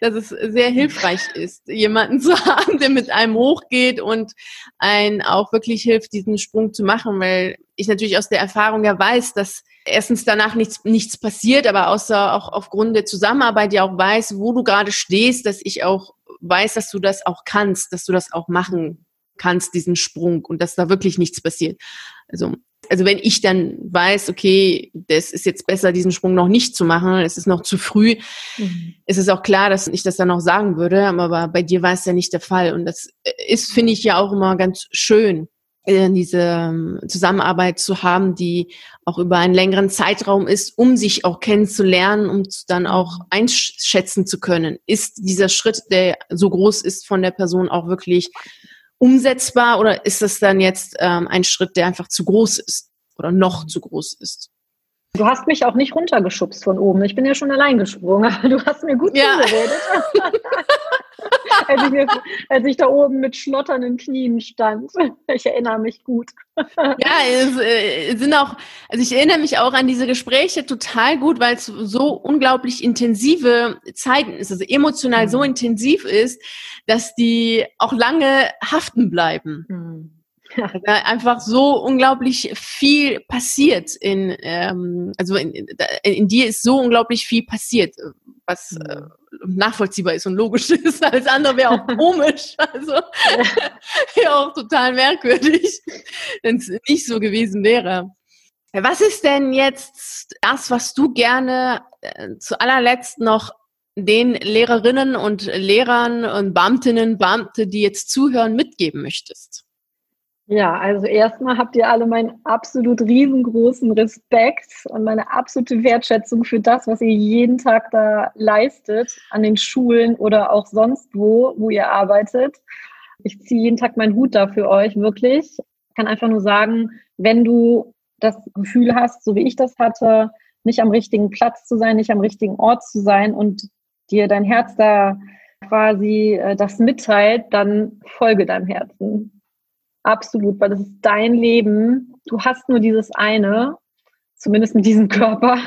dass es sehr hilfreich ist, jemanden zu haben, der mit einem hochgeht und einen auch wirklich hilft, diesen Sprung zu machen, weil ich natürlich aus der Erfahrung ja weiß, dass erstens danach nichts nichts passiert, aber außer auch aufgrund der Zusammenarbeit ja auch weiß, wo du gerade stehst, dass ich auch weiß, dass du das auch kannst, dass du das auch machen kannst, diesen Sprung und dass da wirklich nichts passiert. Also also wenn ich dann weiß, okay, das ist jetzt besser, diesen Sprung noch nicht zu machen, es ist noch zu früh, mhm. ist es auch klar, dass ich das dann auch sagen würde, aber bei dir war es ja nicht der Fall. Und das ist, finde ich, ja auch immer ganz schön, äh, diese ähm, Zusammenarbeit zu haben, die auch über einen längeren Zeitraum ist, um sich auch kennenzulernen, um dann auch einschätzen zu können. Ist dieser Schritt, der so groß ist von der Person, auch wirklich umsetzbar oder ist das dann jetzt ähm, ein Schritt, der einfach zu groß ist oder noch zu groß ist? Du hast mich auch nicht runtergeschubst von oben. Ich bin ja schon allein gesprungen. Du hast mir gut ja. zugeredet. als, ich mir, als ich da oben mit schlotternden Knien stand. Ich erinnere mich gut. Ja, es äh, sind auch, also ich erinnere mich auch an diese Gespräche total gut, weil es so unglaublich intensive Zeiten ist, also emotional mhm. so intensiv ist, dass die auch lange haften bleiben. Mhm. Ja. einfach so unglaublich viel passiert in, ähm, also in, in dir ist so unglaublich viel passiert, was äh, nachvollziehbar ist und logisch ist. Alles andere wäre auch komisch. Also wäre auch total merkwürdig, wenn es nicht so gewesen wäre. Was ist denn jetzt das, was du gerne äh, zu allerletzt noch den Lehrerinnen und Lehrern und Beamtinnen, Beamte, die jetzt zuhören, mitgeben möchtest? Ja, also erstmal habt ihr alle meinen absolut riesengroßen Respekt und meine absolute Wertschätzung für das, was ihr jeden Tag da leistet an den Schulen oder auch sonst wo, wo ihr arbeitet. Ich ziehe jeden Tag meinen Hut da für euch, wirklich. Ich kann einfach nur sagen, wenn du das Gefühl hast, so wie ich das hatte, nicht am richtigen Platz zu sein, nicht am richtigen Ort zu sein und dir dein Herz da quasi äh, das mitteilt, dann folge deinem Herzen Absolut, weil das ist dein Leben. Du hast nur dieses eine, zumindest mit diesem Körper.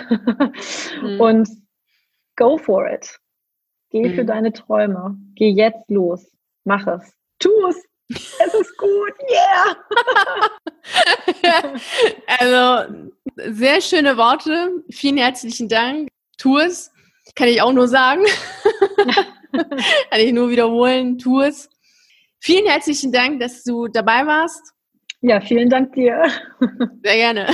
mhm. Und go for it. Geh mhm. für deine Träume. Geh jetzt los. Mach es. Tu es. Es ist gut. Yeah. also, sehr schöne Worte. Vielen herzlichen Dank. Tu es. Kann ich auch nur sagen. Kann ich nur wiederholen. Tu es. Vielen herzlichen Dank, dass du dabei warst. Ja, vielen Dank dir. Sehr gerne.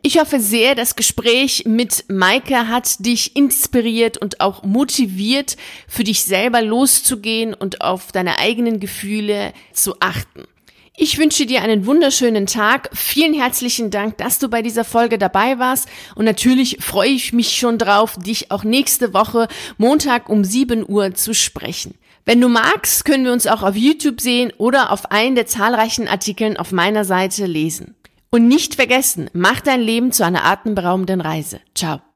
Ich hoffe sehr, das Gespräch mit Maike hat dich inspiriert und auch motiviert, für dich selber loszugehen und auf deine eigenen Gefühle zu achten. Ich wünsche dir einen wunderschönen Tag. Vielen herzlichen Dank, dass du bei dieser Folge dabei warst. Und natürlich freue ich mich schon drauf, dich auch nächste Woche Montag um 7 Uhr zu sprechen. Wenn du magst, können wir uns auch auf YouTube sehen oder auf einen der zahlreichen Artikeln auf meiner Seite lesen. Und nicht vergessen, mach dein Leben zu einer atemberaubenden Reise. Ciao.